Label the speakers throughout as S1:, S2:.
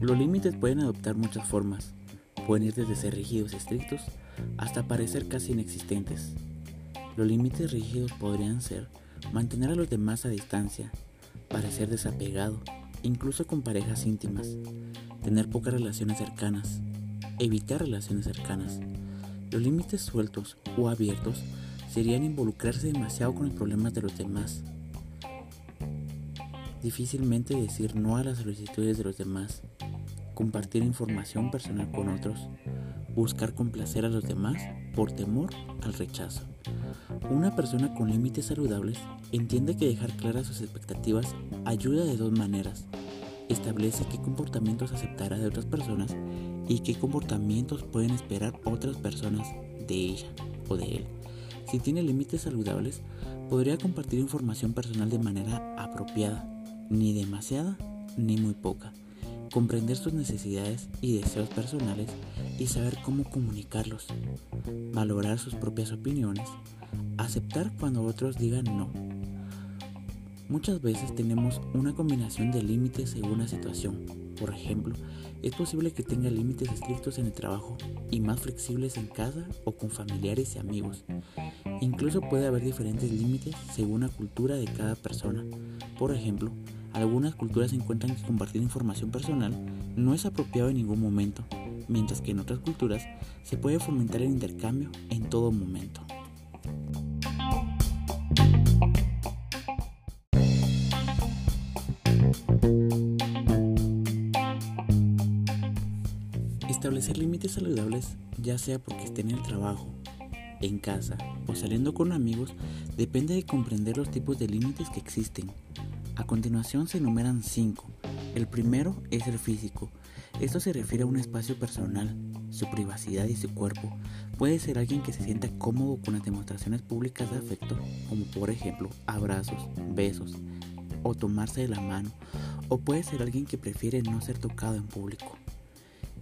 S1: Los límites pueden adoptar muchas formas, pueden ir desde ser rígidos y estrictos hasta parecer casi inexistentes. Los límites rígidos podrían ser mantener a los demás a distancia, parecer desapegado, incluso con parejas íntimas, tener pocas relaciones cercanas, evitar relaciones cercanas. Los límites sueltos o abiertos serían involucrarse demasiado con los problemas de los demás. Difícilmente decir no a las solicitudes de los demás compartir información personal con otros, buscar complacer a los demás por temor al rechazo. Una persona con límites saludables entiende que dejar claras sus expectativas ayuda de dos maneras. Establece qué comportamientos aceptará de otras personas y qué comportamientos pueden esperar otras personas de ella o de él. Si tiene límites saludables, podría compartir información personal de manera apropiada, ni demasiada ni muy poca comprender sus necesidades y deseos personales y saber cómo comunicarlos, valorar sus propias opiniones, aceptar cuando otros digan no. Muchas veces tenemos una combinación de límites según la situación. Por ejemplo, es posible que tenga límites estrictos en el trabajo y más flexibles en casa o con familiares y amigos. Incluso puede haber diferentes límites según la cultura de cada persona. Por ejemplo, algunas culturas encuentran que compartir información personal no es apropiado en ningún momento, mientras que en otras culturas se puede fomentar el intercambio en todo momento. Establecer límites saludables, ya sea porque esté en el trabajo, en casa o saliendo con amigos, depende de comprender los tipos de límites que existen a continuación se enumeran cinco. El primero es el físico. Esto se refiere a un espacio personal, su privacidad y su cuerpo. Puede ser alguien que se sienta cómodo con las demostraciones públicas de afecto, como por ejemplo abrazos, besos o tomarse de la mano, o puede ser alguien que prefiere no ser tocado en público.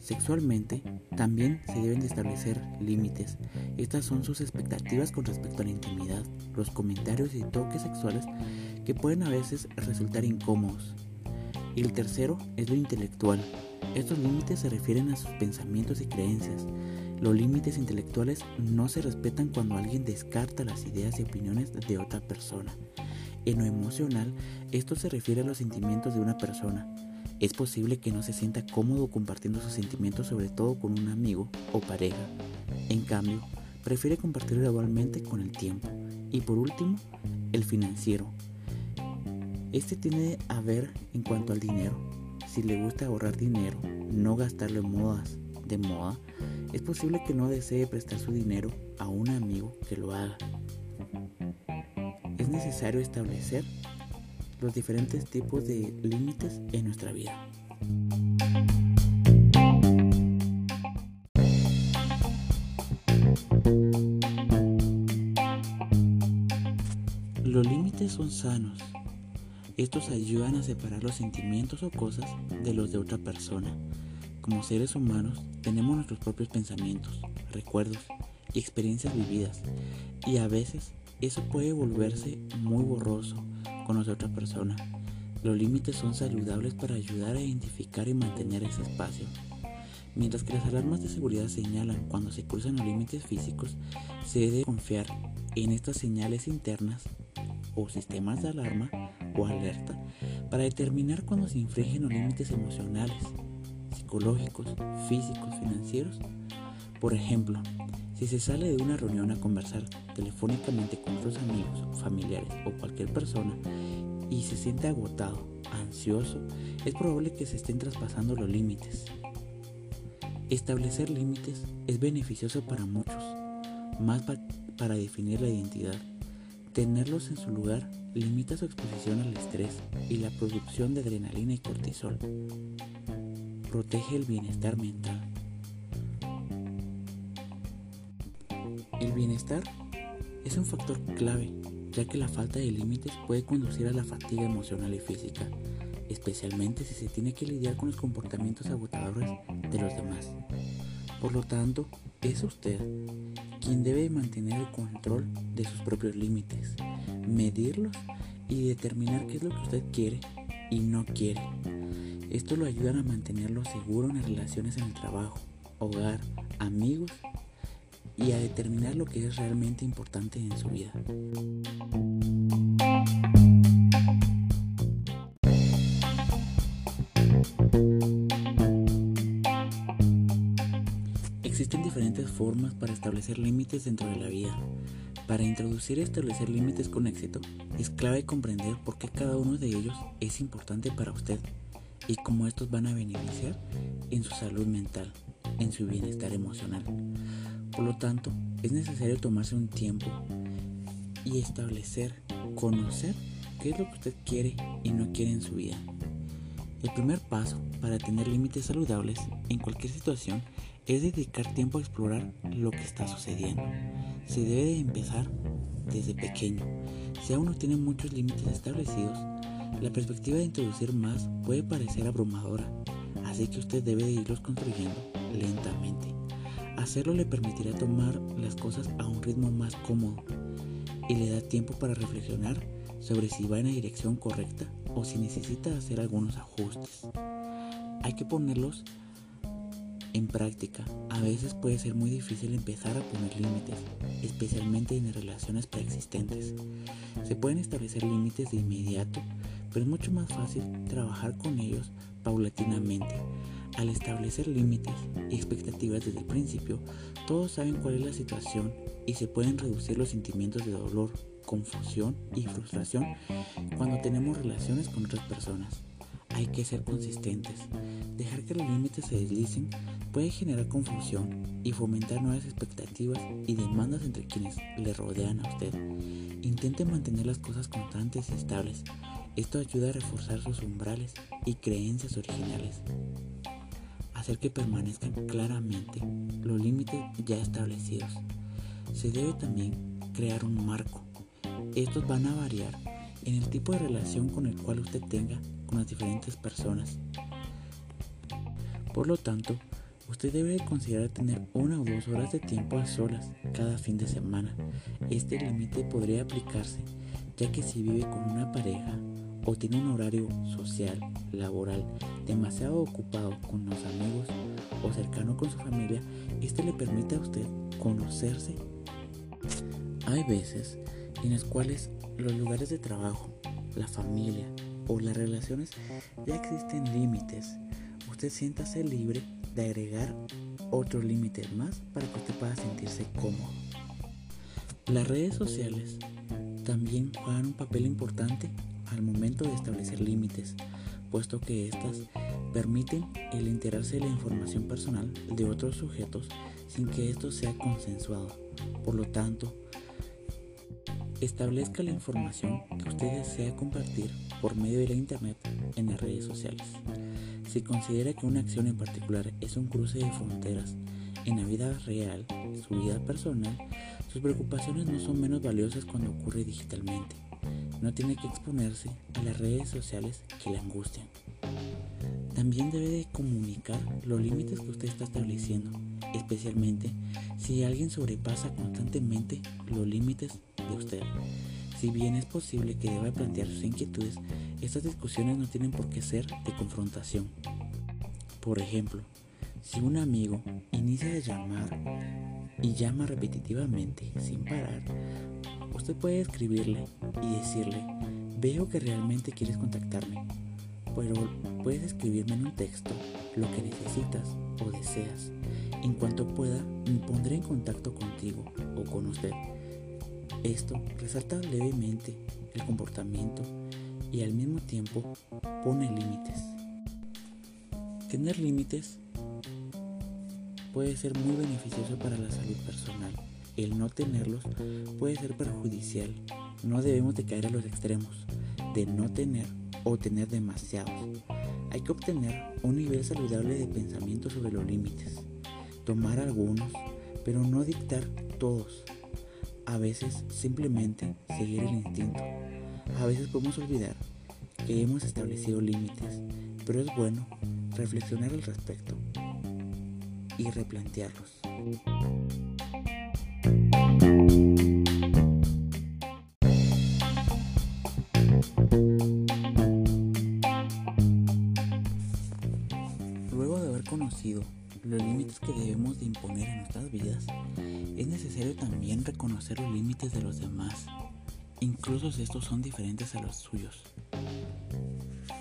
S1: Sexualmente, también se deben de establecer límites. Estas son sus expectativas con respecto a la intimidad, los comentarios y toques sexuales que pueden a veces resultar incómodos. Y el tercero es lo intelectual. Estos límites se refieren a sus pensamientos y creencias. Los límites intelectuales no se respetan cuando alguien descarta las ideas y opiniones de otra persona. En lo emocional, esto se refiere a los sentimientos de una persona es posible que no se sienta cómodo compartiendo sus sentimientos sobre todo con un amigo o pareja. En cambio, prefiere compartir gradualmente con el tiempo. Y por último, el financiero. Este tiene a ver en cuanto al dinero. Si le gusta ahorrar dinero, no gastarlo en modas de moda, es posible que no desee prestar su dinero a un amigo que lo haga. Es necesario establecer los diferentes tipos de límites en nuestra vida. Los límites son sanos. Estos ayudan a separar los sentimientos o cosas de los de otra persona. Como seres humanos tenemos nuestros propios pensamientos, recuerdos y experiencias vividas y a veces eso puede volverse muy borroso con otra persona. Los límites son saludables para ayudar a identificar y mantener ese espacio. Mientras que las alarmas de seguridad señalan cuando se cruzan los límites físicos, se debe confiar en estas señales internas o sistemas de alarma o alerta para determinar cuando se infringen los límites emocionales, psicológicos, físicos, financieros. Por ejemplo, si se sale de una reunión a conversar telefónicamente con otros amigos, familiares o cualquier persona y se siente agotado, ansioso, es probable que se estén traspasando los límites. Establecer límites es beneficioso para muchos, más para definir la identidad. Tenerlos en su lugar limita su exposición al estrés y la producción de adrenalina y cortisol. Protege el bienestar mental. El bienestar es un factor clave, ya que la falta de límites puede conducir a la fatiga emocional y física, especialmente si se tiene que lidiar con los comportamientos agotadores de los demás. Por lo tanto, es usted quien debe mantener el control de sus propios límites, medirlos y determinar qué es lo que usted quiere y no quiere. Esto lo ayuda a mantenerlo seguro en las relaciones en el trabajo, hogar, amigos y a determinar lo que es realmente importante en su vida. Existen diferentes formas para establecer límites dentro de la vida. Para introducir y establecer límites con éxito, es clave comprender por qué cada uno de ellos es importante para usted y cómo estos van a beneficiar en su salud mental, en su bienestar emocional. Por lo tanto, es necesario tomarse un tiempo y establecer, conocer qué es lo que usted quiere y no quiere en su vida. El primer paso para tener límites saludables en cualquier situación es dedicar tiempo a explorar lo que está sucediendo. Se debe de empezar desde pequeño. Si aún no tiene muchos límites establecidos, la perspectiva de introducir más puede parecer abrumadora, así que usted debe de irlos construyendo lentamente. Hacerlo le permitirá tomar las cosas a un ritmo más cómodo y le da tiempo para reflexionar sobre si va en la dirección correcta o si necesita hacer algunos ajustes. Hay que ponerlos en práctica. A veces puede ser muy difícil empezar a poner límites, especialmente en relaciones preexistentes. Se pueden establecer límites de inmediato, pero es mucho más fácil trabajar con ellos paulatinamente al establecer límites y expectativas desde el principio, todos saben cuál es la situación y se pueden reducir los sentimientos de dolor, confusión y frustración cuando tenemos relaciones con otras personas. Hay que ser consistentes. Dejar que los límites se deslicen puede generar confusión y fomentar nuevas expectativas y demandas entre quienes le rodean a usted. Intente mantener las cosas constantes y estables. Esto ayuda a reforzar sus umbrales y creencias originales hacer que permanezcan claramente los límites ya establecidos. Se debe también crear un marco. Estos van a variar en el tipo de relación con el cual usted tenga con las diferentes personas. Por lo tanto, usted debe considerar tener una o dos horas de tiempo a solas cada fin de semana. Este límite podría aplicarse ya que si vive con una pareja o tiene un horario social, laboral, demasiado ocupado con los amigos o cercano con su familia, este le permite a usted conocerse. Hay veces en las cuales los lugares de trabajo, la familia o las relaciones ya existen límites. Usted siéntase libre de agregar otro límite más para que usted pueda sentirse cómodo. Las redes sociales también juegan un papel importante al momento de establecer límites, puesto que éstas permiten el enterarse de la información personal de otros sujetos sin que esto sea consensuado. Por lo tanto, establezca la información que usted desea compartir por medio de la Internet en las redes sociales. Si considera que una acción en particular es un cruce de fronteras en la vida real, su vida personal, sus preocupaciones no son menos valiosas cuando ocurre digitalmente. No tiene que exponerse a las redes sociales que le angustian. También debe de comunicar los límites que usted está estableciendo, especialmente si alguien sobrepasa constantemente los límites de usted. Si bien es posible que deba plantear sus inquietudes, estas discusiones no tienen por qué ser de confrontación. Por ejemplo, si un amigo inicia a llamar y llama repetitivamente sin parar, usted puede escribirle y decirle, veo que realmente quieres contactarme, pero puedes escribirme en un texto lo que necesitas o deseas. En cuanto pueda, me pondré en contacto contigo o con usted. Esto resalta levemente el comportamiento y al mismo tiempo pone límites. Tener límites puede ser muy beneficioso para la salud personal. El no tenerlos puede ser perjudicial. No debemos de caer a los extremos de no tener o tener demasiados. Hay que obtener un nivel saludable de pensamiento sobre los límites. Tomar algunos, pero no dictar todos. A veces simplemente seguir el instinto. A veces podemos olvidar que hemos establecido límites, pero es bueno reflexionar al respecto y replantearlos. Reconocer los límites de los demás, incluso si estos son diferentes a los suyos.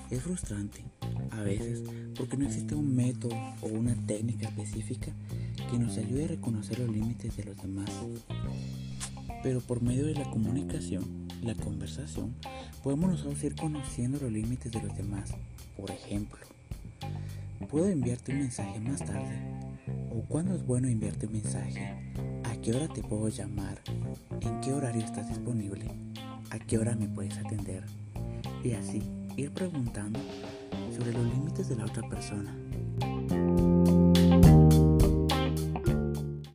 S1: Es frustrante, a veces, porque no existe un método o una técnica específica que nos ayude a reconocer los límites de los demás. Pero por medio de la comunicación, la conversación, podemos nosotros ir conociendo los límites de los demás. Por ejemplo, ¿puedo enviarte un mensaje más tarde? ¿O cuándo es bueno enviarte un mensaje? ¿A qué hora te puedo llamar? ¿En qué horario estás disponible? ¿A qué hora me puedes atender? Y así, ir preguntando sobre los límites de la otra persona.